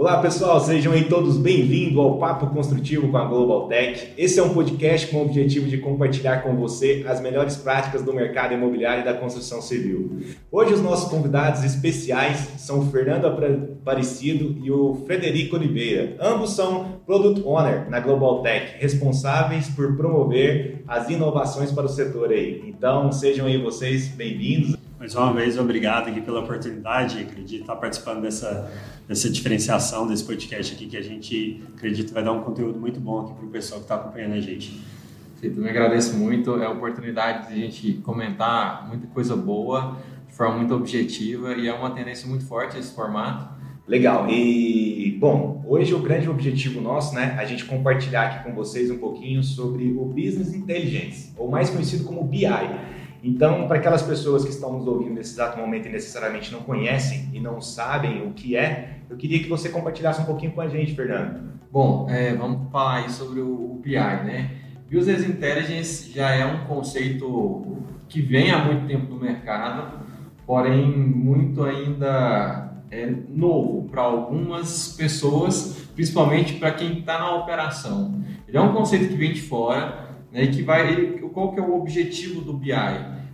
Olá pessoal, sejam aí todos bem-vindos ao Papo Construtivo com a Global Tech. Esse é um podcast com o objetivo de compartilhar com você as melhores práticas do mercado imobiliário e da construção civil. Hoje os nossos convidados especiais são o Fernando Aparecido e o Frederico Oliveira. Ambos são Product Owner na Global Tech, responsáveis por promover as inovações para o setor aí. Então sejam aí vocês bem-vindos. Mais uma vez, obrigado aqui pela oportunidade. Acredito estar participando dessa, dessa diferenciação desse podcast aqui, que a gente acredita vai dar um conteúdo muito bom aqui para o pessoal que está acompanhando a gente. Eu também agradeço muito. É a oportunidade de a gente comentar muita coisa boa, de forma muito objetiva, e é uma tendência muito forte esse formato. Legal. E, bom, hoje o grande objetivo nosso, né, a gente compartilhar aqui com vocês um pouquinho sobre o Business Intelligence, ou mais conhecido como BI. Então, para aquelas pessoas que estão nos ouvindo nesse exato momento e necessariamente não conhecem e não sabem o que é, eu queria que você compartilhasse um pouquinho com a gente, Fernando. Bom, é, vamos falar aí sobre o, BI, né? Business Intelligence já é um conceito que vem há muito tempo no mercado, porém muito ainda é novo para algumas pessoas, principalmente para quem está na operação. Ele é um conceito que vem de fora, né, que vai, qual que é o objetivo do BI?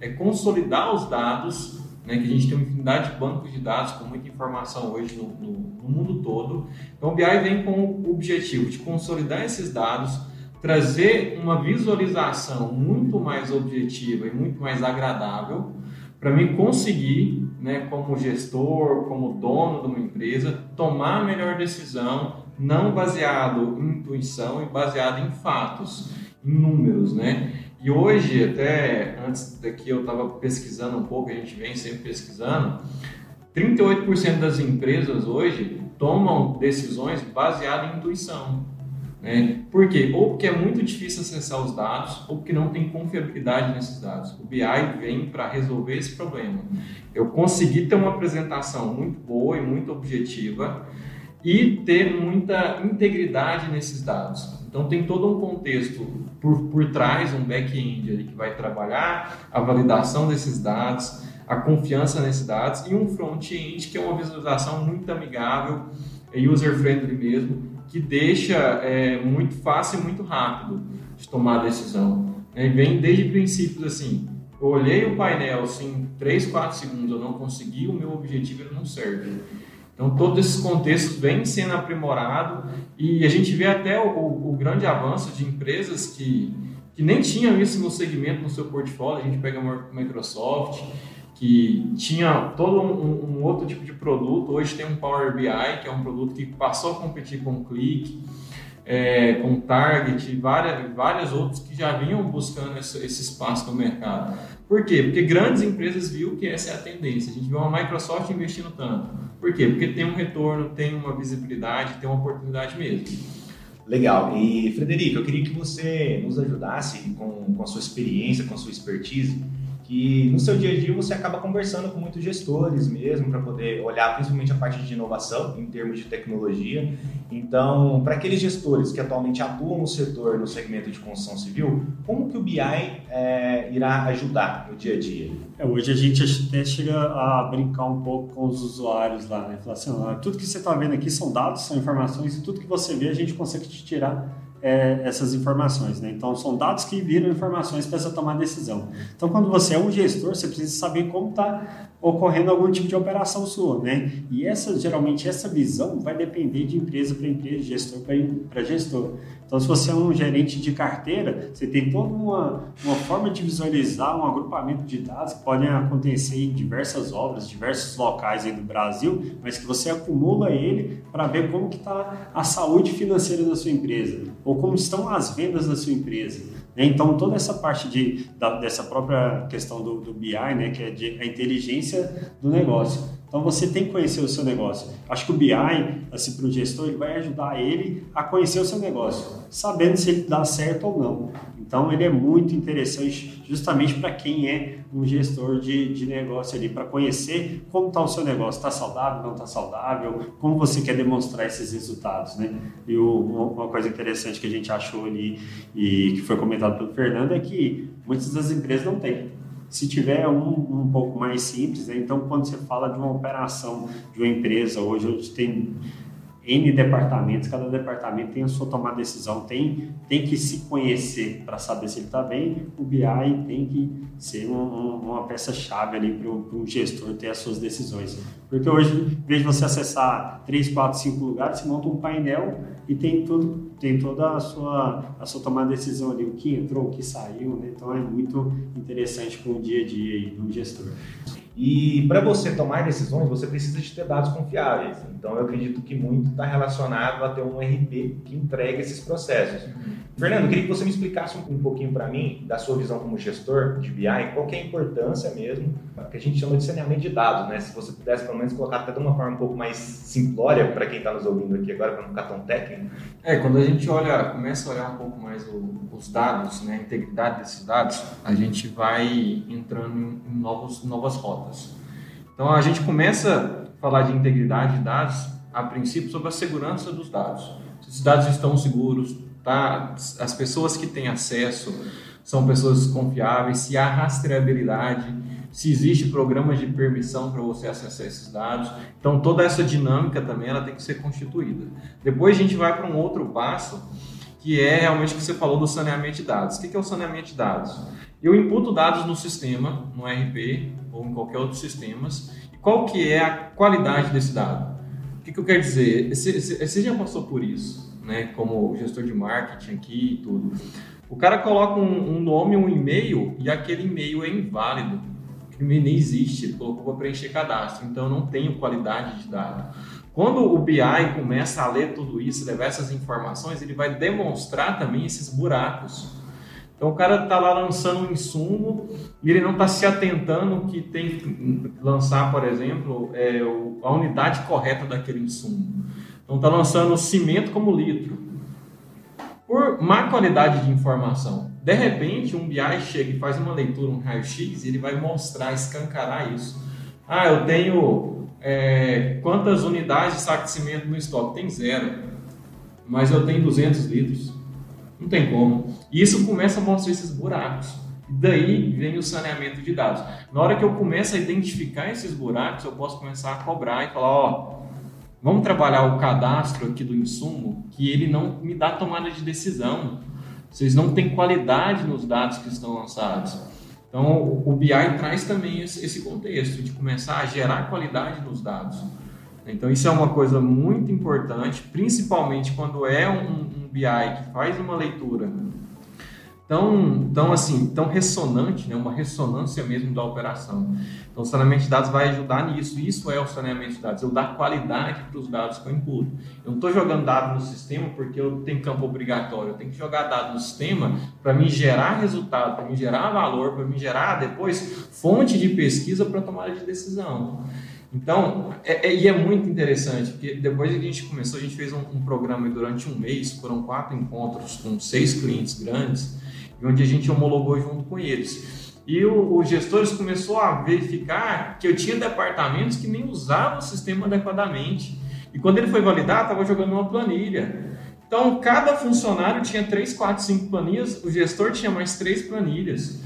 É consolidar os dados, né, que a gente tem uma infinidade de bancos de dados com muita informação hoje no, no, no mundo todo. Então o BI vem com o objetivo de consolidar esses dados, trazer uma visualização muito mais objetiva e muito mais agradável para mim conseguir, né, como gestor, como dono de uma empresa, tomar a melhor decisão, não baseado em intuição e baseado em fatos números, né? E hoje, até antes daqui eu estava pesquisando um pouco, a gente vem sempre pesquisando, 38% das empresas hoje tomam decisões baseadas em intuição. Né? Por quê? Ou porque é muito difícil acessar os dados, ou porque não tem confiabilidade nesses dados. O BI vem para resolver esse problema. Eu consegui ter uma apresentação muito boa e muito objetiva e ter muita integridade nesses dados. Então tem todo um contexto por, por trás, um back-end que vai trabalhar a validação desses dados, a confiança nesses dados e um front-end que é uma visualização muito amigável, é user-friendly mesmo, que deixa é, muito fácil e muito rápido de tomar a decisão. E vem desde princípios assim, eu olhei o painel assim, 3, 4 segundos, eu não consegui, o meu objetivo não serve. Então, todos esses contextos vêm sendo aprimorados e a gente vê até o, o, grande avanço de empresas que, que nem tinham isso no segmento, no seu portfólio. A gente pega a Microsoft, que tinha todo um, um, outro tipo de produto. Hoje tem um Power BI, que é um produto que passou a competir com o Click, é, com Target e várias, várias outras que já vinham buscando esse, esse espaço no mercado. Por quê? Porque grandes empresas viram que essa é a tendência. A gente viu uma Microsoft investindo tanto. Por quê? Porque tem um retorno, tem uma visibilidade, tem uma oportunidade mesmo. Legal. E, Frederico, eu queria que você nos ajudasse com, com a sua experiência, com a sua expertise, que no seu dia a dia você acaba conversando com muitos gestores mesmo para poder olhar principalmente a parte de inovação em termos de tecnologia. Então, para aqueles gestores que atualmente atuam no setor, no segmento de construção civil, como que o BI é, irá ajudar no dia a dia? É, hoje a gente até chega a brincar um pouco com os usuários lá, né? Falar assim, tudo que você está vendo aqui são dados, são informações e tudo que você vê a gente consegue te tirar é, essas informações. Né? Então, são dados que viram informações para você tomar decisão. Então, quando você é um gestor, você precisa saber como está ocorrendo algum tipo de operação sua. Né? E essa, geralmente, essa visão vai depender de empresa para empresa, gestor para gestor. Então, se você é um gerente de carteira, você tem toda uma, uma forma de visualizar um agrupamento de dados que podem acontecer em diversas obras, diversos locais aí do Brasil, mas que você acumula ele para ver como que está a saúde financeira da sua empresa ou como estão as vendas da sua empresa. Né? Então, toda essa parte de, da, dessa própria questão do, do BI, né, que é de, a inteligência do negócio. Então você tem que conhecer o seu negócio. Acho que o BI, assim, para o gestor, ele vai ajudar ele a conhecer o seu negócio, sabendo se ele dá certo ou não. Então ele é muito interessante justamente para quem é um gestor de, de negócio ali, para conhecer como está o seu negócio, está saudável, não está saudável, como você quer demonstrar esses resultados, né? E o, uma coisa interessante que a gente achou ali e que foi comentado pelo Fernando é que muitas das empresas não têm se tiver um, um pouco mais simples, né? então quando você fala de uma operação de uma empresa, hoje, hoje tem N departamentos, cada departamento tem a sua tomada de decisão, tem, tem que se conhecer para saber se ele está bem, o BI tem que ser um, um, uma peça-chave ali para um gestor ter as suas decisões. Porque hoje, em vez de você acessar 3, 4, 5 lugares, você monta um painel e tem tudo, tem toda a sua, a sua tomada de decisão ali, o que entrou, o que saiu, né? então é muito interessante para o dia a dia do gestor. E para você tomar decisões, você precisa de ter dados confiáveis. Então, eu acredito que muito está relacionado a ter um RP que entregue esses processos. Fernando, eu queria que você me explicasse um, pouquinho para mim, da sua visão como gestor de BI, qual é a importância mesmo, que a gente chama de saneamento de dados, né? Se você pudesse, pelo menos, colocar até de uma forma um pouco mais simplória para quem está nos ouvindo aqui agora, para não ficar tão técnico. É, quando a gente olha, começa a olhar um pouco mais o, os dados, né, a integridade desses dados, a gente vai entrando em novos, novas rotas. Então, a gente começa a falar de integridade de dados, a princípio, sobre a segurança dos dados. Se os dados estão seguros, tá? as pessoas que têm acesso são pessoas confiáveis, se há rastreabilidade, se existe programas de permissão para você acessar esses dados. Então, toda essa dinâmica também ela tem que ser constituída. Depois a gente vai para um outro passo, que é realmente o que você falou do saneamento de dados. O que é o saneamento de dados? Eu imputo dados no sistema, no RP ou em qualquer outro sistema, e qual que é a qualidade desse dado? O que, que eu quero dizer? Você já passou por isso, né? como gestor de marketing aqui e tudo. O cara coloca um, um nome, um e-mail, e aquele e-mail é inválido. O e-mail nem existe, ele colocou para preencher cadastro, então eu não tenho qualidade de dado. Quando o BI começa a ler tudo isso, levar essas informações, ele vai demonstrar também esses buracos. Então o cara está lá lançando um insumo e ele não está se atentando que tem que lançar, por exemplo, é, a unidade correta daquele insumo. Então está lançando cimento como litro. Por má qualidade de informação. De repente, um BI chega e faz uma leitura, um raio-x, e ele vai mostrar, escancarar isso. Ah, eu tenho é, quantas unidades de saco de cimento no estoque? Tem zero. Mas eu tenho 200 litros. Não tem como. E isso começa a mostrar esses buracos. Daí vem o saneamento de dados. Na hora que eu começo a identificar esses buracos, eu posso começar a cobrar e falar, ó, vamos trabalhar o cadastro aqui do insumo, que ele não me dá tomada de decisão. Vocês não têm qualidade nos dados que estão lançados. Então, o BI traz também esse contexto de começar a gerar qualidade nos dados. Então, isso é uma coisa muito importante, principalmente quando é um, BI que faz uma leitura tão, tão assim, tão ressonante, né? uma ressonância mesmo da operação. Então, o saneamento de dados vai ajudar nisso. Isso é o saneamento de dados, eu dar qualidade para os dados que eu imputo. Eu não estou jogando dado no sistema porque eu tenho campo obrigatório, eu tenho que jogar dado no sistema para me gerar resultado, para me gerar valor, para me gerar depois fonte de pesquisa para tomada de decisão. Então, é, é, e é muito interessante, porque depois que a gente começou, a gente fez um, um programa durante um mês, foram quatro encontros com seis clientes grandes, onde a gente homologou junto com eles. E os gestores começou a verificar que eu tinha departamentos que nem usavam o sistema adequadamente. E quando ele foi validar, estava jogando uma planilha. Então, cada funcionário tinha 3, 4, 5 planilhas, o gestor tinha mais 3 planilhas.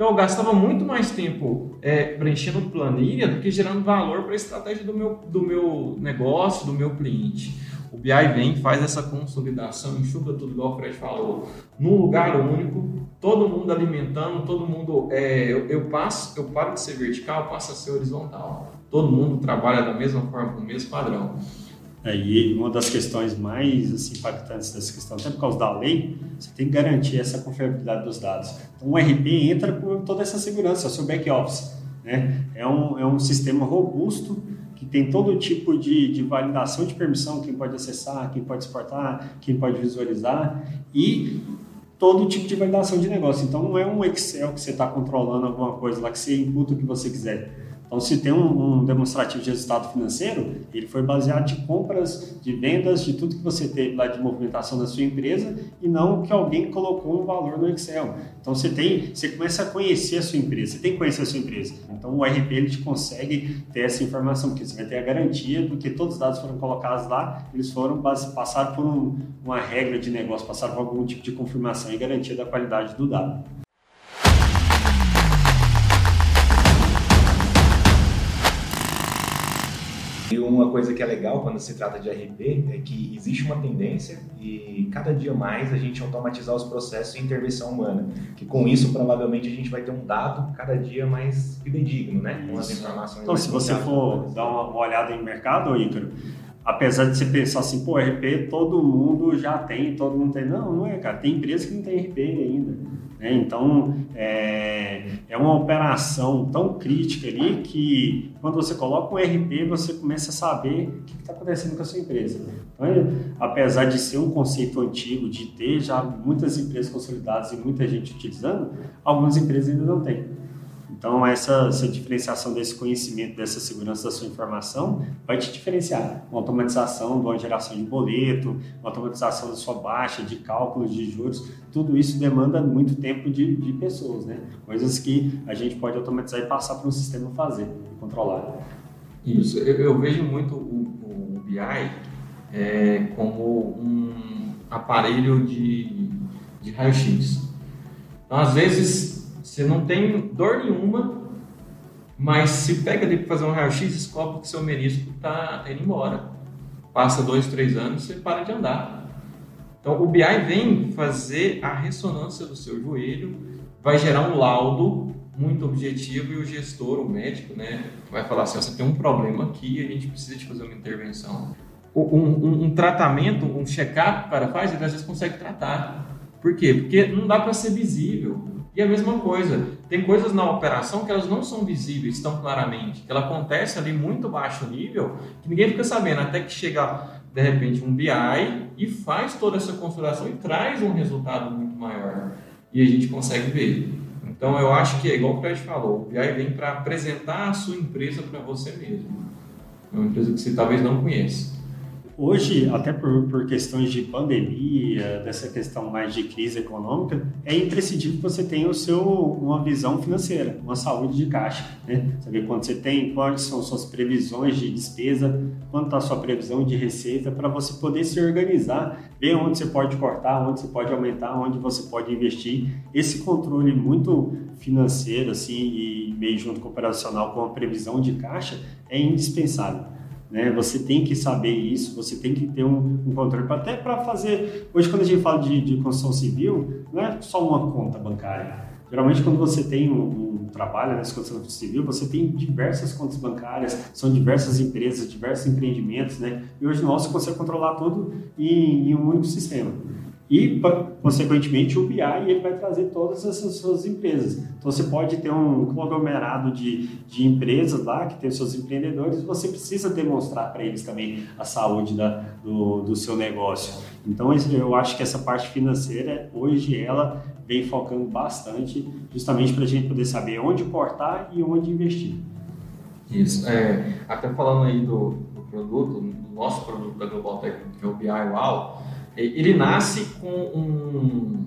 Então, eu gastava muito mais tempo é, preenchendo planilha do que gerando valor para a estratégia do meu, do meu negócio, do meu cliente. O BI vem, faz essa consolidação, enxuga tudo, igual o Fred falou, num lugar único, todo mundo alimentando, todo mundo. É, eu, eu, passo, eu paro de ser vertical, passo a ser horizontal. Todo mundo trabalha da mesma forma, com o mesmo padrão. É, e uma das questões mais assim, impactantes dessa questão, até por causa da lei, você tem que garantir essa confiabilidade dos dados. Então, o RP entra com toda essa segurança, é seu back-office. Né? É, um, é um sistema robusto que tem todo tipo de, de validação de permissão, quem pode acessar, quem pode exportar, quem pode visualizar e todo tipo de validação de negócio. Então não é um Excel que você está controlando alguma coisa lá que você imputa o que você quiser. Então, se tem um, um, demonstrativo de resultado financeiro, ele foi baseado de compras, de vendas, de tudo que você teve lá de movimentação da sua empresa e não que alguém colocou um valor no Excel. Então, você tem, você começa a conhecer a sua empresa, você tem que conhecer a sua empresa. Então, o RP ele te consegue ter essa informação, porque você vai ter a garantia do que todos os dados foram colocados lá, eles foram passaram por um, uma regra de negócio, passaram por algum tipo de confirmação e garantia da qualidade do dado. E um uma coisa que é legal quando se trata de RP é que existe uma tendência e cada dia mais a gente automatizar os processos em intervenção humana. Que com isso provavelmente a gente vai ter um dado cada dia mais fidedigno, né? Com as informações. Então, se você for dar uma, uma olhada em mercado, Ícaro, apesar de você pensar assim, pô, RP todo mundo já tem, todo mundo tem. Não, não é, cara. Tem empresa que não tem RP ainda. Né? Então, é, é uma operação tão crítica ali que quando você coloca um RP, você começa a saber o que está acontecendo com a sua empresa. Então, apesar de ser um conceito antigo, de ter já muitas empresas consolidadas e muita gente utilizando, algumas empresas ainda não têm. Então, essa, essa, diferenciação desse conhecimento, dessa segurança da sua informação, vai te diferenciar. Uma automatização de uma geração de boleto, uma automatização da sua baixa, de cálculos de juros, tudo isso demanda muito tempo de, de pessoas, né? Coisas que a gente pode automatizar e passar para um sistema fazer, controlar. Isso, eu, eu vejo muito o, o BI é, como um aparelho de, de raio-x. Então, às vezes, você não tem dor nenhuma, mas se pega ali para fazer um raio-x, descobre que seu menisco está indo embora. Passa dois, três anos, você para de andar. Então, o BI vem fazer a ressonância do seu joelho, vai gerar um laudo muito objetivo e o gestor, o médico, né, vai falar assim: você tem um problema aqui, a gente precisa de fazer uma intervenção. Um, um, um tratamento, um check-up que o cara faz, ele às vezes consegue tratar. Por quê? Porque não dá para ser visível. E a mesma coisa, tem coisas na operação que elas não são visíveis tão claramente, que ela acontece ali muito baixo nível, que ninguém fica sabendo, até que chega de repente um BI e faz toda essa configuração e traz um resultado muito maior. E a gente consegue ver. Então eu acho que é igual o Fred falou, o BI vem para apresentar a sua empresa para você mesmo. É uma empresa que você talvez não conheça. Hoje, até por, por questões de pandemia, dessa questão mais de crise econômica, é imprescindível que você tenha o seu, uma visão financeira, uma saúde de caixa. Né? Saber quanto você tem, quais são suas previsões de despesa, quanto está a sua previsão de receita, para você poder se organizar, ver onde você pode cortar, onde você pode aumentar, onde você pode investir. Esse controle muito financeiro assim, e meio junto com operacional com a previsão de caixa é indispensável. Né? Você tem que saber isso, você tem que ter um, um controle, até para fazer. Hoje, quando a gente fala de, de, construção civil, não é só uma conta bancária. Geralmente, quando você tem um, um trabalho nessa construção civil, você tem diversas contas bancárias, são diversas empresas, diversos empreendimentos, né? E hoje, nós você consegue controlar tudo em, em um único sistema e, consequentemente, o BI ele vai trazer todas essas suas empresas. Então, você pode ter um conglomerado de, de empresas lá que tem seus empreendedores, você precisa demonstrar para eles também a saúde da, do, do seu negócio. Então, eu acho que essa parte financeira, hoje, ela vem focando bastante justamente para a gente poder saber onde cortar e onde investir. Isso. É, até falando aí do, do produto, do nosso produto da Global Tech, que é o BI Wow, ele nasce com um,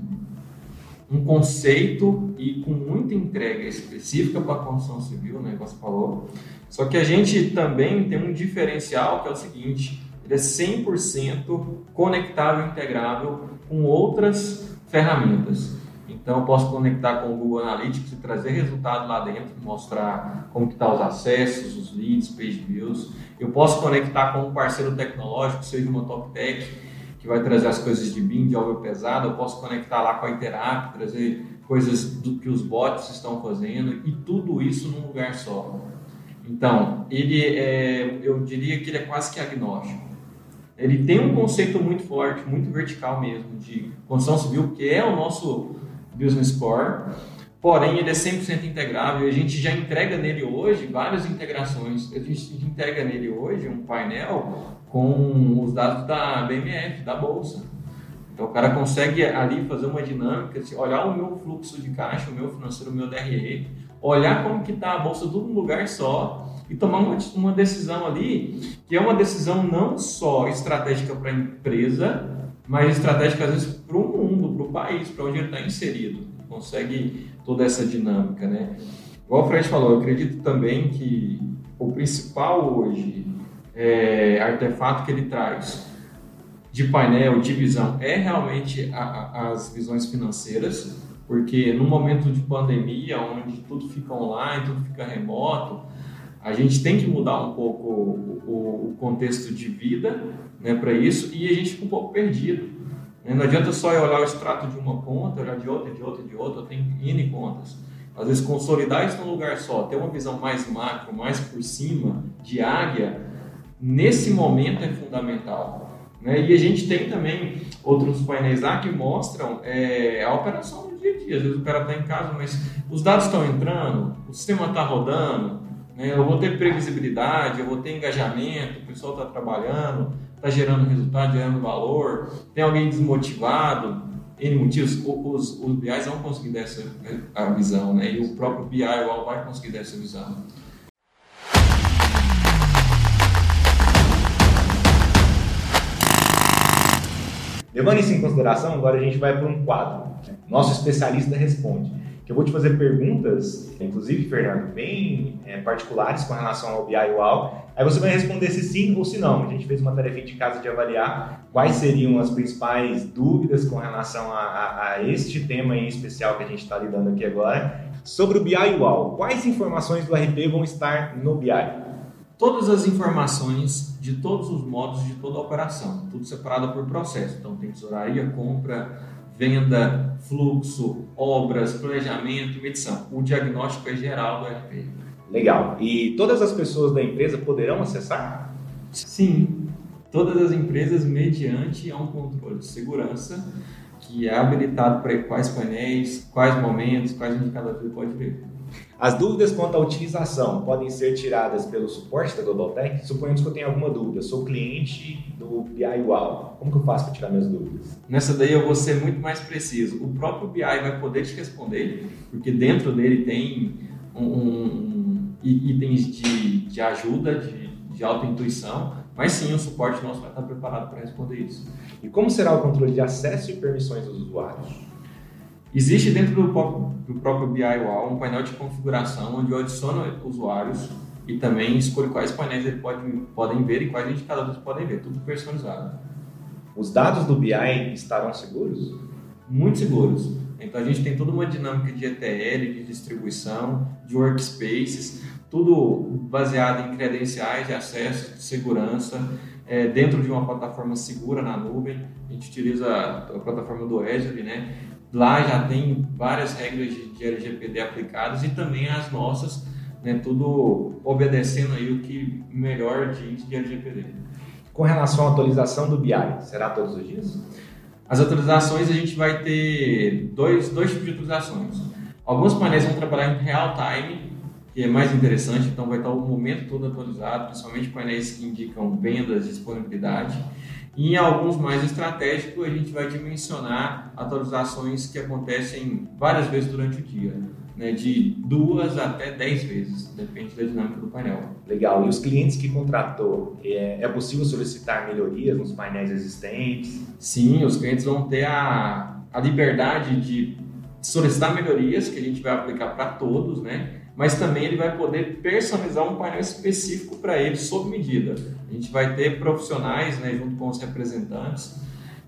um conceito e com muita entrega específica para a construção civil, né, como você falou. Só que a gente também tem um diferencial que é o seguinte, ele é 100% conectável e integrável com outras ferramentas. Então, eu posso conectar com o Google Analytics e trazer resultado lá dentro, mostrar como que tá os acessos, os leads, page views. Eu posso conectar com um parceiro tecnológico, seja uma top tech, que vai trazer as coisas de BIM, de obra pesada, eu posso conectar lá com a Interap, trazer coisas do que os bots estão fazendo e tudo isso num lugar só. Então, ele é, eu diria que ele é quase que agnóstico. Ele tem um conceito muito forte, muito vertical mesmo, de construção civil, que é o nosso Business Core, porém ele é 100% integrável. A gente já entrega nele hoje várias integrações. A gente entrega nele hoje um painel com os dados da BMF, da bolsa. Então o cara consegue ali fazer uma dinâmica, olhar o meu fluxo de caixa, o meu financeiro, o meu DRE, olhar como que está a bolsa tudo num lugar só e tomar uma, uma decisão ali que é uma decisão não só estratégica para a empresa, mas estratégica às vezes para o mundo, para o país, para onde ele está inserido. Consegue toda essa dinâmica, né? Igual o Fred falou, eu acredito também que o principal hoje é, artefato que ele traz de painel, de visão, é realmente a, a, as visões financeiras, porque no momento de pandemia, onde tudo fica online, tudo fica remoto, A gente tem que mudar um pouco o, o contexto de vida né, para isso e a gente fica um pouco perdido. Né? Não adianta só eu olhar o extrato de uma conta, olhar de outra, de outra, de outra, tenho N contas. Às vezes, consolidar isso num lugar só, ter uma visão mais macro, mais por cima, de área, nesse momento é fundamental. Né? E a gente tem também outros painéis lá que mostram é, a operação do dia a dia. Às vezes o cara está em casa, mas os dados estão entrando, o sistema está rodando, né? eu vou ter previsibilidade, eu vou ter engajamento, o pessoal está trabalhando, está gerando resultado, gerando valor, tem alguém desmotivado, N motivos, os, os BIs vão conseguir dar essa a visão, né? e o próprio BI vai conseguir dar essa visão. Levando isso em consideração, agora a gente vai para um quadro. Nosso especialista responde. Que eu vou te fazer perguntas, inclusive, Fernando, bem é, particulares com relação ao BI UAL. Aí você vai responder se sim ou se não. A gente fez uma tarefa de casa de avaliar quais seriam as principais dúvidas com relação a, a, a este tema em especial que a gente está lidando aqui agora. Sobre o BI UAL, quais informações do RP vão estar no BI? todas as informações de todos os modos de toda a operação, tudo separado por processo. Então, tem tesouraria, compra, venda, fluxo, obras, planejamento, medição. O diagnóstico é geral do RP. Legal. E todas as pessoas da empresa poderão acessar? Sim. Todas as empresas, mediante um controle de segurança, que é habilitado para quais painéis, quais momentos, quais indicadores ele pode ver. As dúvidas quanto à utilização podem ser tiradas pelo suporte da GlobalTech? Suponhamos que eu tenha alguma dúvida, sou cliente do BI UAL, como que eu faço para tirar minhas dúvidas? Nessa daí eu vou ser muito mais preciso. O próprio BI vai poder te responder, porque dentro dele tem um, um, itens de, de ajuda, de, de auto-intuição, mas sim, o suporte nosso vai estar preparado para responder isso. E como será o controle de acesso e permissões dos usuários? Existe dentro do próprio, do próprio BI UAL um painel de configuração onde eu adiciono usuários e também escolho quais painéis eles podem, podem ver e quais indicadores podem ver, tudo personalizado. Os dados do BI estarão seguros? Muito seguros. Então a gente tem toda uma dinâmica de ETL, de distribuição, de workspaces, tudo baseado em credenciais de acesso, de segurança, é, dentro de uma plataforma segura na nuvem. A gente utiliza a plataforma do Azure, né? Lá já tem várias regras de LGPD aplicadas e também as nossas, né, tudo obedecendo aí o que melhor diz de LGPD. Com relação à atualização do BI, será todos os dias? As atualizações a gente vai ter dois, dois tipos de atualizações. Alguns painéis vão trabalhar em real time, que é mais interessante, então vai estar o momento todo atualizado, principalmente painéis que indicam vendas, disponibilidade. E em alguns mais estratégicos, a gente vai dimensionar atualizações que acontecem várias vezes durante o dia, né, de duas até dez vezes, depende da dinâmica do painel. Legal. E os clientes que contratou, é, é possível solicitar melhorias nos painéis existentes? Sim, os clientes vão ter a, a liberdade de solicitar melhorias que a gente vai aplicar para todos, né? Mas também ele vai poder personalizar um painel específico para ele, sob medida. A gente vai ter profissionais, né, junto com os representantes,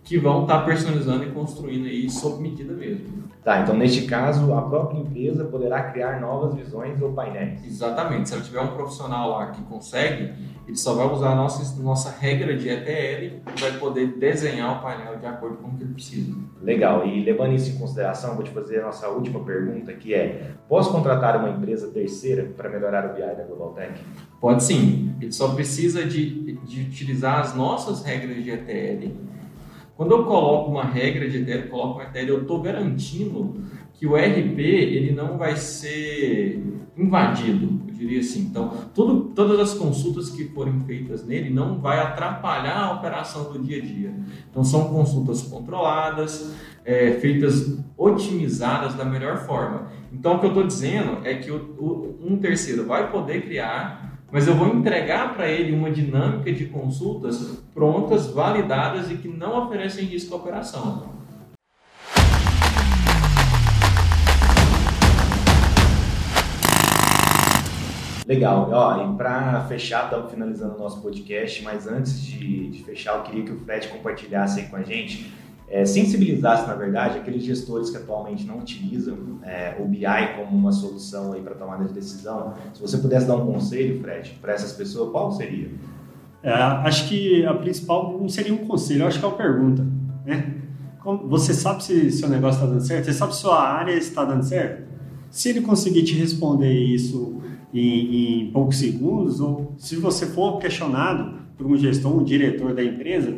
que vão estar tá personalizando e construindo aí sob medida mesmo. Tá, então neste caso a própria empresa poderá criar novas visões ou painéis. Exatamente, se ela tiver um profissional lá que consegue, ele só vai usar a nossa, nossa regra de ETL e vai poder desenhar o painel de acordo com o que ele precisa. Legal, e levando isso em consideração, vou te fazer a nossa última pergunta, que é, posso contratar uma empresa terceira para melhorar o BI da GlobalTech? Pode sim, ele só precisa de, de utilizar as nossas regras de ETL. Quando eu coloco uma regra de ETL, coloco uma ETL, eu estou garantindo que o RP ele não vai ser invadido, eu diria assim. Então, tudo, todas as consultas que forem feitas nele não vai atrapalhar a operação do dia a dia. Então, são consultas controladas, é, feitas otimizadas da melhor forma. Então, o que eu estou dizendo é que o, o, um terceiro vai poder criar, mas eu vou entregar para ele uma dinâmica de consultas prontas, validadas e que não oferecem risco à operação. Legal. Ó, e para fechar, estamos finalizando o nosso podcast, mas antes de, de, fechar, eu queria que o Fred compartilhasse aí com a gente é, sensibilizasse, na verdade, aqueles gestores que atualmente não utilizam é, o BI como uma solução para tomada de decisão. Se você pudesse dar um conselho, Fred, para essas pessoas, qual seria? É, acho que a principal não seria um conselho, acho que é uma pergunta. Né? Você sabe se seu negócio está dando certo? Você sabe se sua área está dando certo? Se ele conseguir te responder isso em, em poucos segundos, ou se você for questionado por um gestor, um diretor da empresa,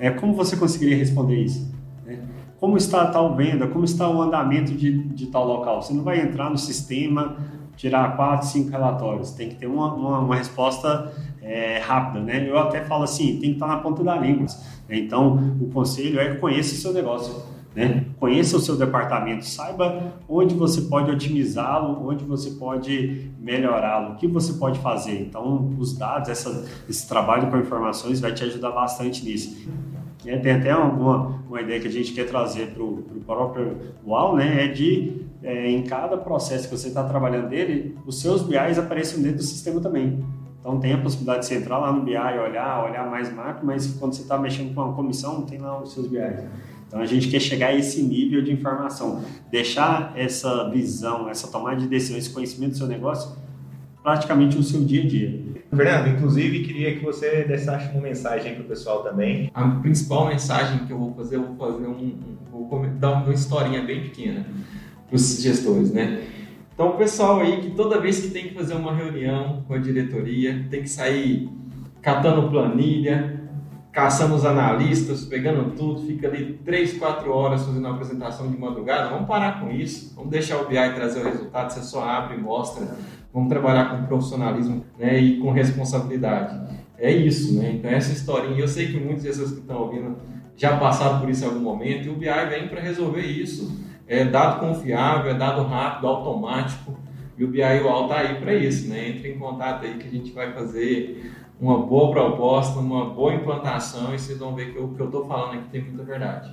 é, como você conseguiria responder isso? Né? Como está a tal venda? Como está o andamento de, de tal local? Você não vai entrar no sistema, tirar quatro, cinco relatórios. Tem que ter uma, uma, uma resposta é, rápida, né? Eu até falo assim, tem que estar na ponta da língua. Então, o conselho é conheça o seu negócio. Né? Conheça o seu departamento, saiba onde você pode otimizá-lo, onde você pode melhorá-lo, o que você pode fazer. Então, os dados, essa, esse trabalho com informações vai te ajudar bastante nisso. É, tem até uma, uma ideia que a gente quer trazer para o próprio UAU, né? É de, é, em cada processo que você está trabalhando dele, os seus BIs apareçam dentro do sistema também. Então tem a possibilidade de você entrar lá no BI, olhar, olhar mais macro, mas quando você está mexendo com uma comissão, tem lá os seus BIs. Então a gente quer chegar a esse nível de informação, deixar essa visão, essa tomada de decisão, esse conhecimento do seu negócio praticamente no seu dia a dia. Fernando, inclusive queria que você deixasse uma mensagem para o pessoal também. A principal mensagem que eu vou fazer, eu vou fazer um, um vou dar uma historinha bem pequena para os gestores, né? Então o pessoal aí que toda vez que tem que fazer uma reunião com a diretoria, tem que sair catando planilha, caçando os analistas, pegando tudo, fica ali 3, 4 horas fazendo uma apresentação de madrugada, vamos parar com isso, vamos deixar o BI trazer o resultado, você só abre e mostra, vamos trabalhar com profissionalismo né, e com responsabilidade. É isso, né? Então essa historinha, eu sei que muitos desses que estão ouvindo já passaram por isso em algum momento, e o BI vem para resolver isso. É dado confiável, é dado rápido, automático, e o BI UAL está aí para isso, né? Entre em contato aí que a gente vai fazer uma boa proposta, uma boa implantação e vocês vão ver que o que eu estou falando aqui tem muita verdade.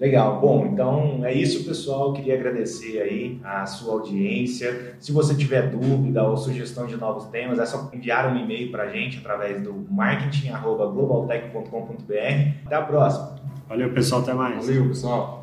Legal, bom, então é isso pessoal, queria agradecer aí a sua audiência. Se você tiver dúvida ou sugestão de novos temas, é só enviar um e-mail para a gente através do marketing@globaltech.com.br. Até a próxima. Valeu pessoal, até mais. Valeu pessoal.